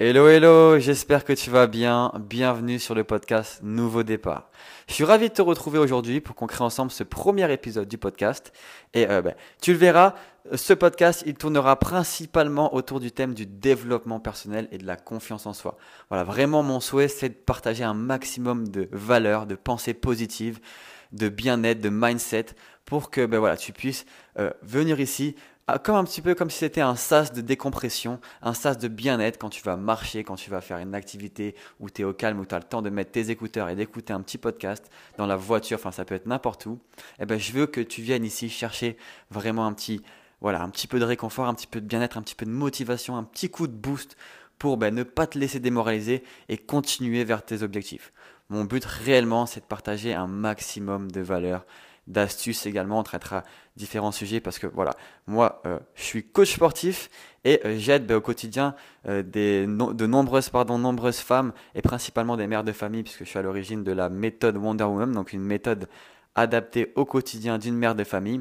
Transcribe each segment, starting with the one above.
Hello, hello, j'espère que tu vas bien. Bienvenue sur le podcast Nouveau Départ. Je suis ravi de te retrouver aujourd'hui pour qu'on crée ensemble ce premier épisode du podcast. Et euh, ben, tu le verras, ce podcast, il tournera principalement autour du thème du développement personnel et de la confiance en soi. Voilà, vraiment mon souhait, c'est de partager un maximum de valeurs, de pensées positives, de bien-être, de mindset, pour que ben voilà, tu puisses euh, venir ici ah, comme un petit peu comme si c'était un sas de décompression, un sas de bien-être quand tu vas marcher, quand tu vas faire une activité où tu es au calme, où tu as le temps de mettre tes écouteurs et d'écouter un petit podcast dans la voiture, enfin ça peut être n'importe où. Eh ben, je veux que tu viennes ici chercher vraiment un petit, voilà, un petit peu de réconfort, un petit peu de bien-être, un petit peu de motivation, un petit coup de boost pour ben, ne pas te laisser démoraliser et continuer vers tes objectifs. Mon but réellement, c'est de partager un maximum de valeur d'astuces également. On traitera différents sujets parce que voilà, moi, euh, je suis coach sportif et euh, j'aide ben, au quotidien euh, de nombreuses femmes et principalement des mères de famille puisque je suis à l'origine de la méthode Wonder Woman, donc une méthode adaptée au quotidien d'une mère de famille.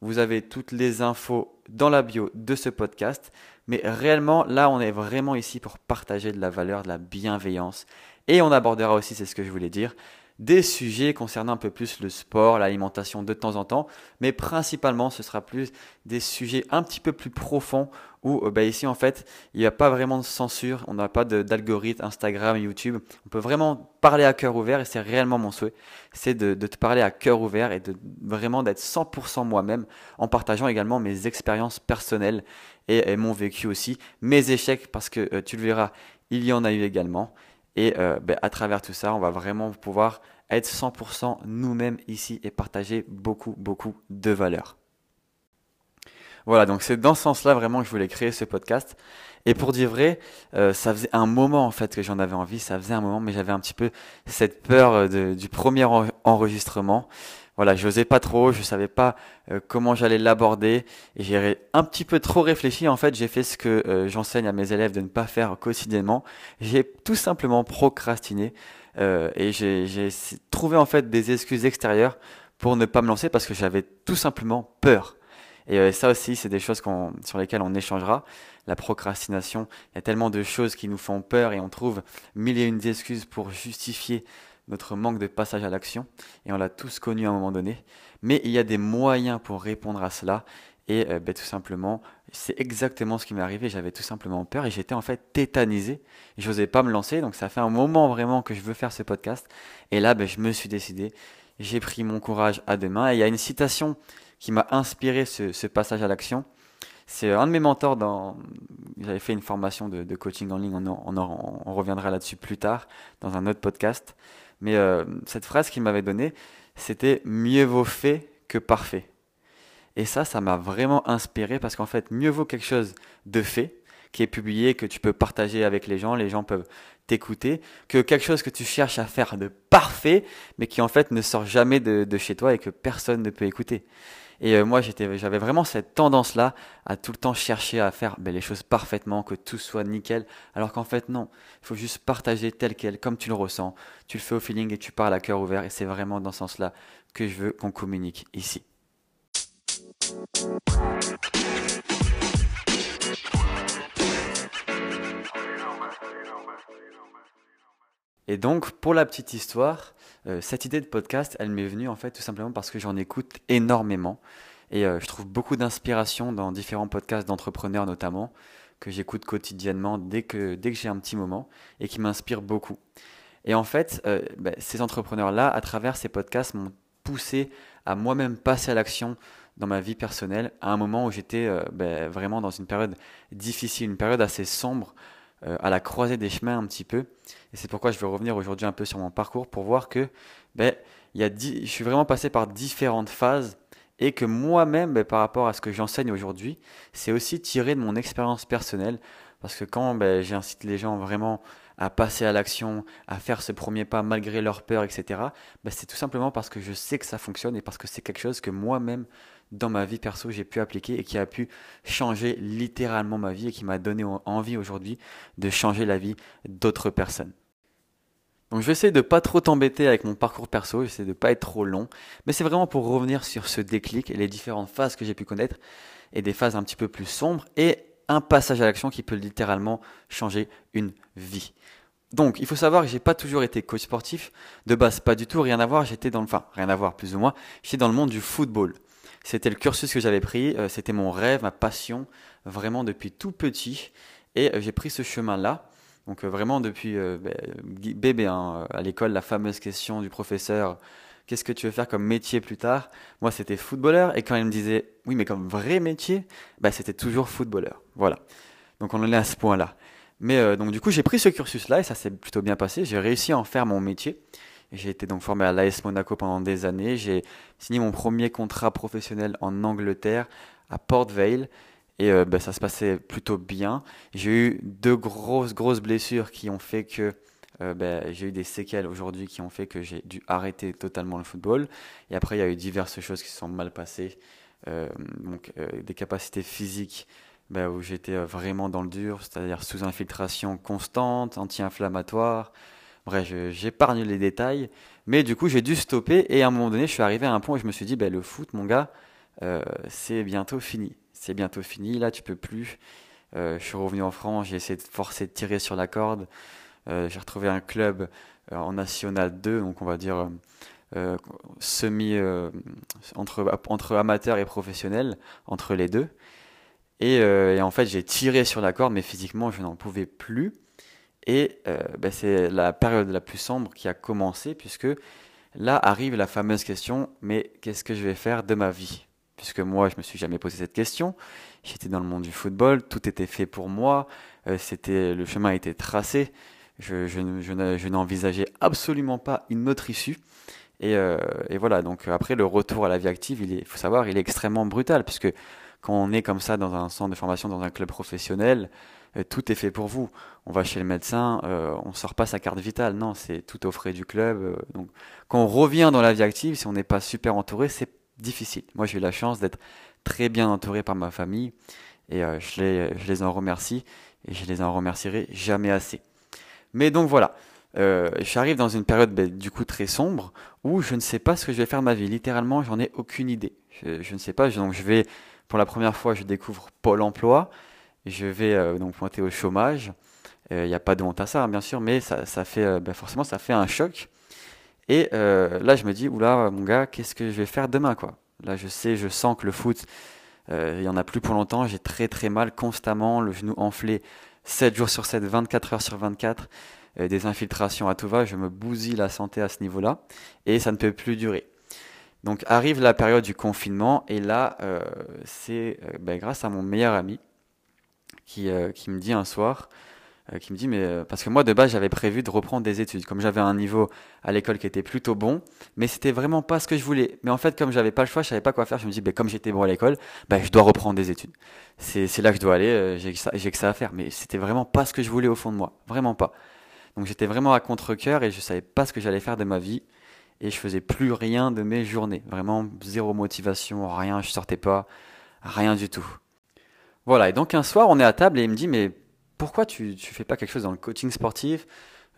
Vous avez toutes les infos dans la bio de ce podcast. Mais réellement, là, on est vraiment ici pour partager de la valeur, de la bienveillance. Et on abordera aussi, c'est ce que je voulais dire, des sujets concernant un peu plus le sport, l'alimentation de temps en temps, mais principalement ce sera plus des sujets un petit peu plus profonds où euh, bah, ici en fait il n'y a pas vraiment de censure, on n'a pas d'algorithme Instagram, YouTube, on peut vraiment parler à cœur ouvert et c'est réellement mon souhait, c'est de, te parler à cœur ouvert et de vraiment d'être 100% moi-même en partageant également mes expériences personnelles et, mon vécu aussi, mes échecs parce que euh, tu le verras, il y en a eu également. Et euh, ben, à travers tout ça, on va vraiment pouvoir être 100% nous-mêmes ici et partager beaucoup, beaucoup de valeur. Voilà, donc c'est dans ce sens-là vraiment que je voulais créer ce podcast. Et pour dire vrai, euh, ça faisait un moment en fait que j'en avais envie, ça faisait un moment, mais j'avais un petit peu cette peur euh, du premier enregistrement voilà, je n'osais pas trop, je savais pas euh, comment j'allais l'aborder et j'ai un petit peu trop réfléchi. En fait, j'ai fait ce que euh, j'enseigne à mes élèves de ne pas faire quotidiennement. J'ai tout simplement procrastiné euh, et j'ai trouvé en fait des excuses extérieures pour ne pas me lancer parce que j'avais tout simplement peur. Et ça aussi, c'est des choses sur lesquelles on échangera. La procrastination, il y a tellement de choses qui nous font peur et on trouve mille et une excuses pour justifier notre manque de passage à l'action, et on l'a tous connu à un moment donné. Mais il y a des moyens pour répondre à cela, et euh, ben, tout simplement, c'est exactement ce qui m'est arrivé. J'avais tout simplement peur et j'étais en fait tétanisé. Je n'osais pas me lancer, donc ça fait un moment vraiment que je veux faire ce podcast. Et là, ben, je me suis décidé, j'ai pris mon courage à deux mains. Et il y a une citation qui m'a inspiré ce, passage à l'action. C'est un de mes mentors dans. J'avais fait une formation de, coaching en ligne, on, on reviendra là-dessus plus tard dans un autre podcast. Mais euh, cette phrase qu'il m'avait donnée, c'était mieux vaut fait que parfait. Et ça, ça m'a vraiment inspiré parce qu'en fait, mieux vaut quelque chose de fait, qui est publié, que tu peux partager avec les gens, les gens peuvent t'écouter, que quelque chose que tu cherches à faire de parfait, mais qui en fait ne sort jamais de chez toi et que personne ne peut écouter. Et euh, moi, j'avais vraiment cette tendance-là à tout le temps chercher à faire ben, les choses parfaitement, que tout soit nickel. Alors qu'en fait, non. Il faut juste partager tel quel, comme tu le ressens. Tu le fais au feeling et tu parles à cœur ouvert. Et c'est vraiment dans ce sens-là que je veux qu'on communique ici. Et donc, pour la petite histoire, euh, cette idée de podcast, elle m'est venue en fait tout simplement parce que j'en écoute énormément. Et euh, je trouve beaucoup d'inspiration dans différents podcasts d'entrepreneurs notamment, que j'écoute quotidiennement dès que, dès que j'ai un petit moment et qui m'inspirent beaucoup. Et en fait, euh, ben, ces entrepreneurs-là, à travers ces podcasts, m'ont poussé à moi-même passer à l'action dans ma vie personnelle à un moment où j'étais ben, vraiment dans une période difficile, une période assez sombre euh, à la croisée des chemins un petit peu. Et c'est pourquoi je vais revenir aujourd'hui un peu sur mon parcours pour voir que ben, y a je suis vraiment passé par différentes phases et que moi-même, ben, par rapport à ce que j'enseigne aujourd'hui, c'est aussi tiré de mon expérience personnelle. Parce que quand ben, j'incite les gens vraiment à passer à l'action, à faire ce premier pas malgré leur peur, etc., ben, c'est tout simplement parce que je sais que ça fonctionne et parce que c'est quelque chose que moi-même dans ma vie perso j'ai pu appliquer et qui a pu changer littéralement ma vie et qui m'a donné envie aujourd'hui de changer la vie d'autres personnes. Donc je vais essayer de pas trop t'embêter avec mon parcours perso, j'essaie de pas être trop long, mais c'est vraiment pour revenir sur ce déclic et les différentes phases que j'ai pu connaître et des phases un petit peu plus sombres et un passage à l'action qui peut littéralement changer une vie. Donc, il faut savoir que j'ai pas toujours été coach sportif. De base, pas du tout, rien à voir. J'étais dans le, enfin, rien à voir, plus ou moins. J'étais dans le monde du football. C'était le cursus que j'avais pris. Euh, c'était mon rêve, ma passion, vraiment depuis tout petit. Et euh, j'ai pris ce chemin-là. Donc, euh, vraiment depuis ben, bébé, hein, à l'école, la fameuse question du professeur qu'est-ce que tu veux faire comme métier plus tard? Moi, c'était footballeur. Et quand il me disait, oui, mais comme vrai métier, bah, c'était toujours footballeur. Voilà. Donc, on en est à ce point-là. Mais donc, du coup, j'ai pris ce cursus-là et ça s'est plutôt bien passé. J'ai réussi à en faire mon métier. J'ai été donc formé à l'AS Monaco pendant des années. J'ai signé mon premier contrat professionnel en Angleterre, à Port Vale. Et euh, bah, ça se passait plutôt bien. J'ai eu deux grosses, grosses blessures qui ont fait que euh, ben, j'ai eu des séquelles aujourd'hui qui ont fait que j'ai dû arrêter totalement le football. Et après, il y a eu diverses choses qui se sont mal passées. Euh, donc, des capacités physiques ben, où j'étais vraiment dans le dur, c'est-à-dire sous infiltration constante, anti-inflammatoire. Bref, j'épargne les détails. Mais du coup, j'ai dû stopper. Et à un moment donné, je suis arrivé à un point où je me suis dit, ben, le foot, mon gars, c'est bientôt fini. C'est bientôt fini. Là, tu peux plus. je suis revenu en France, j'ai essayé de forcer de tirer sur la corde. Euh, j'ai retrouvé un club euh, en National 2, donc on va dire euh, semi entre, entre amateurs et professionnels, entre les deux. Et, en fait, j'ai tiré sur la corde, mais physiquement, je n'en pouvais plus. Et ben, c'est la période la plus sombre qui a commencé, puisque là arrive la fameuse question, mais qu'est-ce que je vais faire de ma vie? Puisque moi, je me suis jamais posé cette question. J'étais dans le monde du football, tout était fait pour moi, c'était le chemin était tracé. Je, je, n'envisageais absolument pas une autre issue. Euh, et, voilà, donc après, le retour à la vie active, il faut savoir, il est extrêmement brutal, puisque quand on est comme ça dans un centre de formation, dans un club professionnel, euh, tout est fait pour vous. On va chez le médecin, euh, on sort pas sa carte vitale, non, c'est tout au frais du club. donc, quand on revient dans la vie active, si on n'est pas super entouré, c'est difficile. Moi, j'ai eu la chance d'être très bien entouré par ma famille, et je, les, je les en remercie, et je les en remercierai jamais assez. Mais donc voilà, euh, j'arrive dans une période ben, du coup très sombre où je ne sais pas ce que je vais faire de ma vie. Littéralement, j'en ai aucune idée. Je, ne sais pas. Donc je vais, pour la première fois, je découvre Pôle Emploi. Je vais euh, donc pointer au chômage. Il euh, n'y a pas de honte à ça, hein, bien sûr, mais ça, fait euh, ben, forcément ça fait un choc. Et là, je me dis, oula, mon gars, qu'est-ce que je vais faire demain, quoi? Là, je sais, je sens que le foot, il y en a plus pour longtemps. J'ai très très mal constamment, le genou enflé 7 jours sur 7, 24 heures sur 24, euh, des infiltrations à tout va, je me bousille la santé à ce niveau-là, et ça ne peut plus durer. Donc arrive la période du confinement, et là, c'est ben, grâce à mon meilleur ami qui, qui me dit un soir, euh, qui me dit mais euh, parce que moi de base j'avais prévu de reprendre des études. Comme j'avais un niveau à l'école qui était plutôt bon mais c'était vraiment pas ce que je voulais. Mais en fait comme j'avais pas le choix je savais pas quoi faire je me dis comme j'étais bon à l'école ben je dois reprendre des études. C'est là que je dois aller euh, j'ai que que ça à faire. Mais c'était vraiment pas ce que je voulais au fond de moi. Vraiment pas. Donc j'étais vraiment à contre cœur et je savais pas ce que j'allais faire de ma vie. Et je faisais plus rien de mes journées. Vraiment zéro motivation rien je sortais pas rien du tout voilà et donc un soir on est à table et il me dit mais pourquoi tu ne fais pas quelque chose dans le coaching sportif?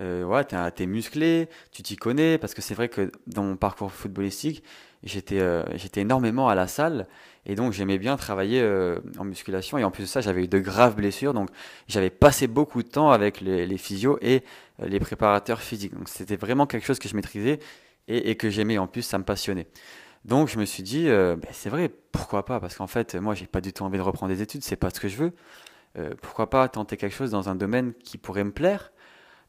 Euh, ouais, tu es, musclé, tu t'y connais, parce que c'est vrai que dans mon parcours footballistique, j'étais euh, j'étais énormément à la salle, et donc j'aimais bien travailler euh, en musculation, et en plus de ça, j'avais eu de graves blessures, donc j'avais passé beaucoup de temps avec les, les physios et euh, les préparateurs physiques. Donc c'était vraiment quelque chose que je maîtrisais et, et que j'aimais, en plus ça me passionnait. Donc je me suis dit, ben, c'est vrai, pourquoi pas, parce qu'en fait, moi j'ai pas du tout envie de reprendre des études, c'est pas ce que je veux. Euh, pourquoi pas tenter quelque chose dans un domaine qui pourrait me plaire?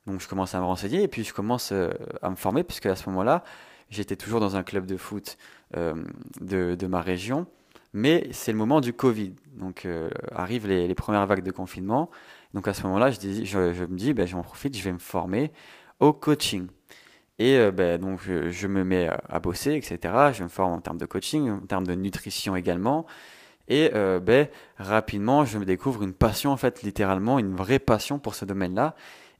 Donc je commence à me renseigner et puis je commence euh, à me former puisque à ce moment-là, j'étais toujours dans un club de foot euh, de, ma région, mais c'est le moment du Covid. Donc arrivent les, premières vagues de confinement. Donc à ce moment-là, je, je, me dis, ben, je m'en profite, je vais me former au coaching. Et ben, donc je, me mets à bosser, etc. Je me forme en termes de coaching, en termes de nutrition également. Et euh, ben, rapidement, je me découvre une passion, en fait, littéralement, une vraie passion pour ce domaine-là.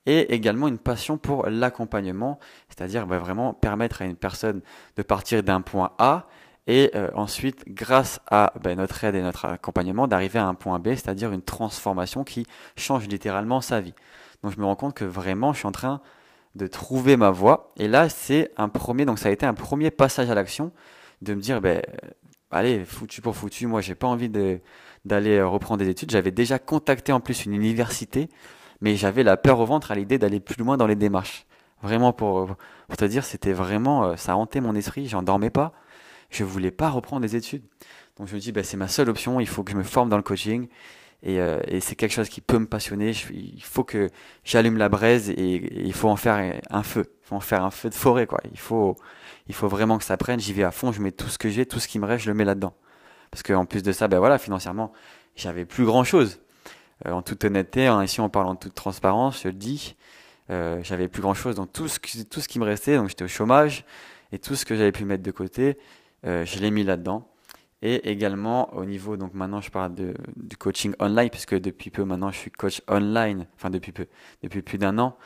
Et également une passion pour l'accompagnement, c'est-à-dire ben, vraiment permettre à une personne de partir d'un point A et euh, ensuite, grâce à notre aide et notre accompagnement, d'arriver à un point B, c'est-à-dire une transformation qui change littéralement sa vie. Donc je me rends compte que vraiment, je suis en train de trouver ma voie. Et là, c'est un premier, donc ça a été un premier passage à l'action de me dire, ben, allez, foutu pour foutu, moi, j'ai pas envie d'aller reprendre des études. J'avais déjà contacté en plus une université, mais j'avais la peur au ventre à l'idée d'aller plus loin dans les démarches. Vraiment, pour, pour te dire, c'était vraiment, euh, ça hantait mon esprit, j'en dormais pas. Je voulais pas reprendre des études. Donc je me dis, ben, c'est ma seule option, il faut que je me forme dans le coaching. Et, euh, et c'est quelque chose qui peut me passionner. il faut que j'allume la braise et, il faut en faire un feu. Il faut en faire un feu de forêt, quoi. Il faut, il faut vraiment que ça prenne. J'y vais à fond, je mets tout ce que j'ai, tout ce qui me reste, je le mets là-dedans. Parce qu'en plus de ça, ben voilà, financièrement, j'avais plus grand-chose. Euh, en toute honnêteté, hein, ici on parle en toute transparence, je le dis, euh, j'avais plus grand-chose. Donc tout ce, tout ce qui me restait, donc j'étais au chômage, et tout ce que j'avais pu mettre de côté, euh, je l'ai mis là-dedans. Et également au niveau, donc maintenant je parle de, du coaching online, puisque depuis peu maintenant je suis coach online, enfin depuis peu, depuis plus d'un an.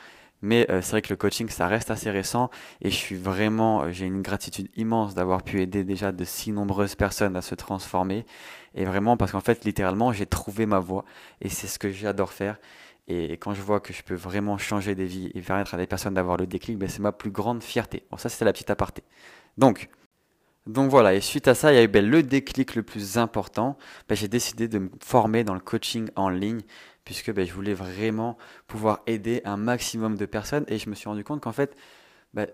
Mais euh, c'est vrai que le coaching, ça reste assez récent et je suis vraiment, euh, j'ai une gratitude immense d'avoir pu aider déjà de si nombreuses personnes à se transformer. Et vraiment parce qu'en fait, littéralement, j'ai trouvé ma voie et c'est ce que j'adore faire. Et quand je vois que je peux vraiment changer des vies et permettre à des personnes d'avoir le déclic, ben c'est ma plus grande fierté. Bon, ça, c'était la petite aparté. Donc, donc voilà, et suite à ça, il y a eu ben, le déclic le plus important. Ben, j'ai décidé de me former dans le coaching en ligne, puisque ben, je voulais vraiment pouvoir aider un maximum de personnes. Et je me suis rendu compte qu'en fait,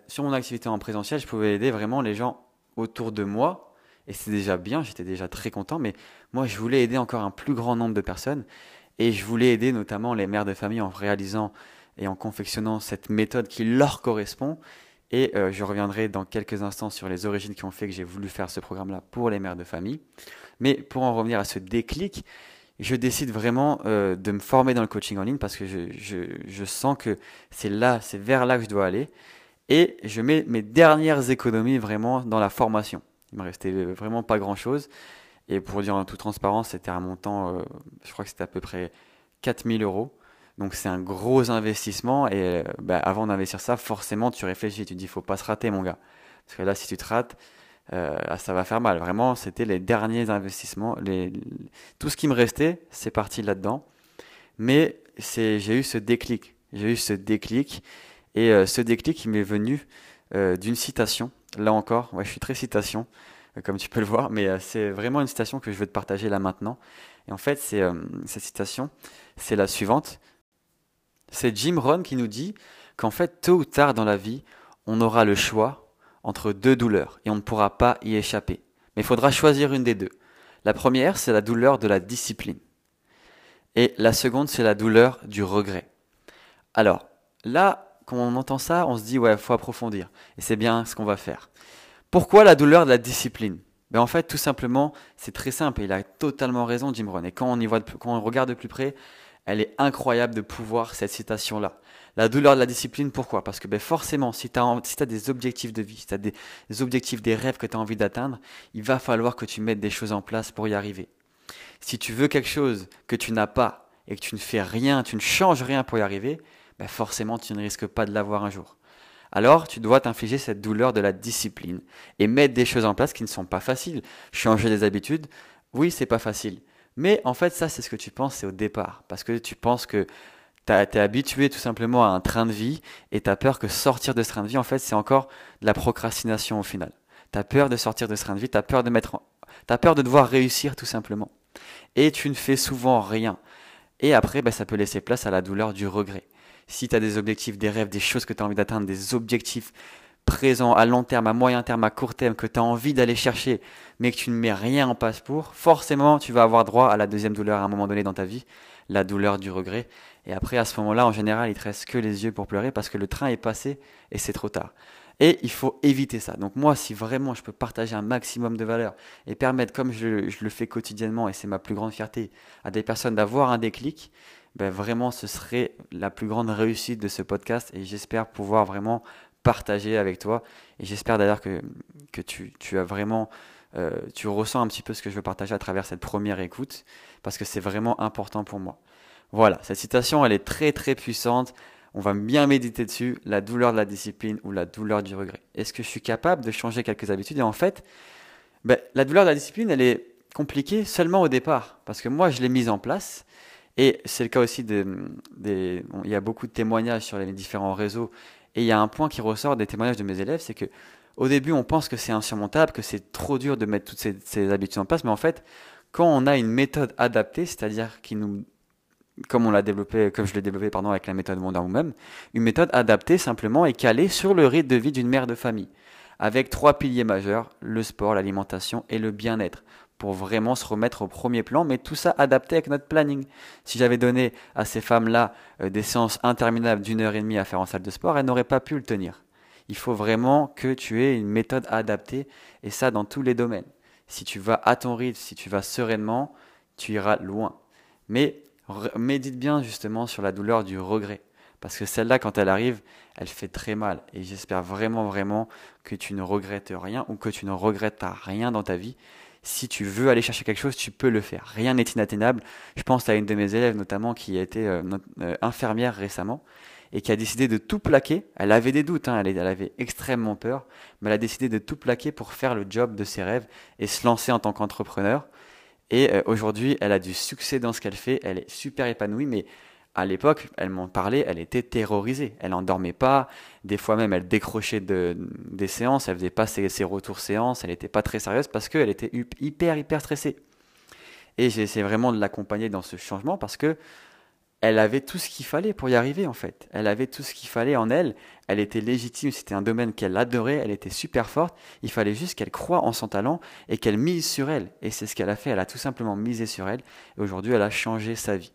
sur mon activité en présentiel, je pouvais aider vraiment les gens autour de moi. Et c'est déjà bien, j'étais déjà très content, mais moi, je voulais aider encore un plus grand nombre de personnes. Et je voulais aider notamment les mères de famille en réalisant et en confectionnant cette méthode qui leur correspond et euh, je reviendrai dans quelques instants sur les origines qui ont fait que j'ai voulu faire ce programme-là pour les mères de famille. Mais pour en revenir à ce déclic, je décide vraiment euh, de me former dans le coaching en ligne parce que je, sens que c'est là, c'est vers là que je dois aller. Et je mets mes dernières économies vraiment dans la formation. Il me restait vraiment pas grand-chose. Et pour dire en toute transparence, c'était un montant, euh, je crois que c'était à peu près 4000 euros. Donc c'est un gros investissement et euh, bah, avant d'investir ça, forcément tu réfléchis, tu te dis faut pas se rater mon gars. Parce que là si tu te rates, euh, ah, ça va faire mal. Vraiment, c'était les derniers investissements. Tout ce qui me restait, c'est parti là-dedans. Mais j'ai eu ce déclic. J'ai eu ce déclic. Et euh, ce déclic, il m'est venu d'une citation. Là encore, je suis très citation, comme tu peux le voir. Mais c'est vraiment une citation que je veux te partager là maintenant. Et en fait, c'est, cette citation, c'est la suivante. C'est Jim Rohn qui nous dit qu'en fait, tôt ou tard dans la vie, on aura le choix entre deux douleurs et on ne pourra pas y échapper. Mais il faudra choisir une des deux. La première, c'est la douleur de la discipline. Et la seconde, c'est la douleur du regret. Alors, là, quand on entend ça, on se dit, ouais, il faut approfondir. Et c'est bien ce qu'on va faire. Pourquoi la douleur de la discipline? Ben En fait, tout simplement, c'est très simple. Et il a totalement raison, Jim Rohn. Et quand on, y voit quand on regarde de plus près, elle est incroyable de pouvoir cette citation-là. La douleur de la discipline, pourquoi? Parce que ben forcément, si tu as, si des objectifs de vie, si tu as des, objectifs, des rêves que tu as envie d'atteindre, il va falloir que tu mettes des choses en place pour y arriver. Si tu veux quelque chose que tu n'as pas et que tu ne fais rien, tu ne changes rien pour y arriver, ben forcément tu ne risques pas de l'avoir un jour. Alors tu dois t'infliger cette douleur de la discipline et mettre des choses en place qui ne sont pas faciles. Changer des habitudes, oui, c'est pas facile. Mais en fait, ça, c'est ce que tu penses, c'est au départ. Parce que tu penses que tu es habitué tout simplement à un train de vie et tu as peur que sortir de ce train de vie, en fait, c'est encore de la procrastination au final. Tu as peur de sortir de ce train de vie, tu as peur de mettre as peur de devoir réussir tout simplement. Et tu ne fais souvent rien. Et après, bah, ça peut laisser place à la douleur du regret. Si tu as des objectifs, des rêves, des choses que tu as envie d'atteindre, des objectifs présent à long terme, à moyen terme, à court terme, que tu as envie d'aller chercher, mais que tu ne mets rien en passe pour, forcément, tu vas avoir droit à la deuxième douleur à un moment donné dans ta vie, la douleur du regret. Et après, à ce moment-là, en général, il te reste que les yeux pour pleurer parce que le train est passé et c'est trop tard. Et il faut éviter ça. Donc moi, si vraiment je peux partager un maximum de valeur et permettre, comme je, le fais quotidiennement, et c'est ma plus grande fierté, à des personnes d'avoir un déclic, ben vraiment, ce serait la plus grande réussite de ce podcast. Et j'espère pouvoir vraiment partager avec toi. Et j'espère d'ailleurs que, que tu, tu, as vraiment, euh, tu ressens un petit peu ce que je veux partager à travers cette première écoute, parce que c'est vraiment important pour moi. Voilà, cette citation, elle est très très puissante. On va bien méditer dessus, la douleur de la discipline ou la douleur du regret. Est-ce que je suis capable de changer quelques habitudes? Et en fait, ben, la douleur de la discipline, elle est compliquée seulement au départ, parce que moi, je l'ai mise en place. Et c'est le cas aussi des... il y a beaucoup de témoignages sur les différents réseaux Et il y a un point qui ressort des témoignages de mes élèves, c'est que au début, on pense que c'est insurmontable, que c'est trop dur de mettre toutes ces, habitudes en place, mais en fait, quand on a une méthode adaptée, c'est-à-dire qui nous, comme on l'a développé, comme je l'ai développé pardon avec la méthode Wonder Woman, une méthode adaptée simplement et calée sur le rythme de vie d'une mère de famille, avec trois piliers majeurs le sport, l'alimentation et le bien-être pour vraiment se remettre au premier plan, mais tout ça adapté avec notre planning. Si j'avais donné à ces femmes-là euh, des séances interminables d'une heure et demie à faire en salle de sport, elles n'auraient pas pu le tenir. Il faut vraiment que tu aies une méthode adaptée, et ça dans tous les domaines. Si tu vas à ton rythme, si tu vas sereinement, tu iras loin. Mais médite bien justement sur la douleur du regret. Parce que celle-là, quand elle arrive, elle fait très mal. Et j'espère vraiment, vraiment que tu ne regrettes rien ou que tu ne regrettes rien dans ta vie. Si tu veux aller chercher quelque chose, tu peux le faire. Rien n'est inatteignable. Je pense à une de mes élèves notamment qui a été euh, euh, infirmière récemment et qui a décidé de tout plaquer. Elle avait des doutes, hein, elle, avait extrêmement peur, mais elle a décidé de tout plaquer pour faire le job de ses rêves et se lancer en tant qu'entrepreneur. Et euh, aujourd'hui, elle a du succès dans ce qu'elle fait, elle est super épanouie, mais à l'époque, elle m'en parlait, elle était terrorisée. Elle n'endormait pas. Des fois même, elle décrochait de, des séances. Elle faisait pas ses, ses retours séances. Elle n'était pas très sérieuse parce qu'elle était hyper, hyper stressée. Et j'ai essayé vraiment de l'accompagner dans ce changement parce que elle avait tout ce qu'il fallait pour y arriver en fait. Elle avait tout ce qu'il fallait en elle. Elle était légitime, c'était un domaine qu'elle adorait, elle était super forte. Il fallait juste qu'elle croie en son talent et qu'elle mise sur elle. Et c'est ce qu'elle a fait, elle a tout simplement misé sur elle. Et aujourd'hui, elle a changé sa vie.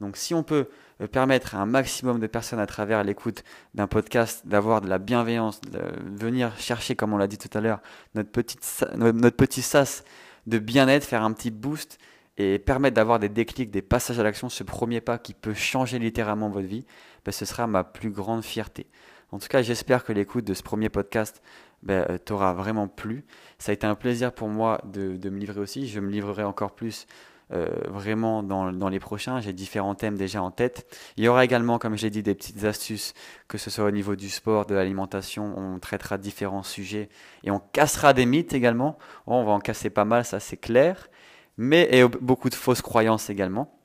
Donc si on peut euh, permettre à un maximum de personnes à travers l'écoute d'un podcast d'avoir de la bienveillance, de venir chercher, comme on l'a dit tout à l'heure, notre, notre petit sas de bien-être, faire un petit boost, et permettre d'avoir des déclics, des passages à l'action, ce premier pas qui peut changer littéralement votre vie, ben, ce sera ma plus grande fierté. En tout cas, j'espère que l'écoute de ce premier podcast ben, euh, t'aura vraiment plu. Ça a été un plaisir pour moi de, de, me livrer aussi. Je me livrerai encore plus euh, vraiment dans, dans, les prochains. J'ai différents thèmes déjà en tête. Il y aura également, comme j'ai dit, des petites astuces, que ce soit au niveau du sport, de l'alimentation. On traitera différents sujets et on cassera des mythes également. on va en casser pas mal, ça c'est clair mais et beaucoup de fausses croyances également,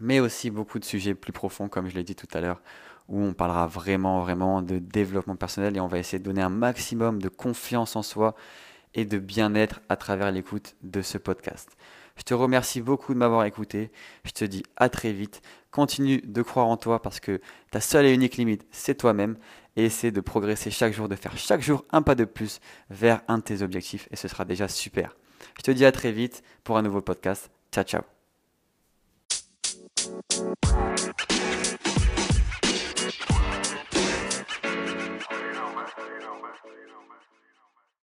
mais aussi beaucoup de sujets plus profonds, comme je l'ai dit tout à l'heure, où on parlera vraiment, vraiment de développement personnel et on va essayer de donner un maximum de confiance en soi et de bien-être à travers l'écoute de ce podcast. Je te remercie beaucoup de m'avoir écouté. Je te dis à très vite. Continue de croire en toi parce que ta seule et unique limite, c'est toi-même. Et essaie de progresser chaque jour, de faire chaque jour un pas de plus vers un de tes objectifs. Et ce sera déjà super. Je te dis à très vite pour un nouveau podcast. Ciao, ciao.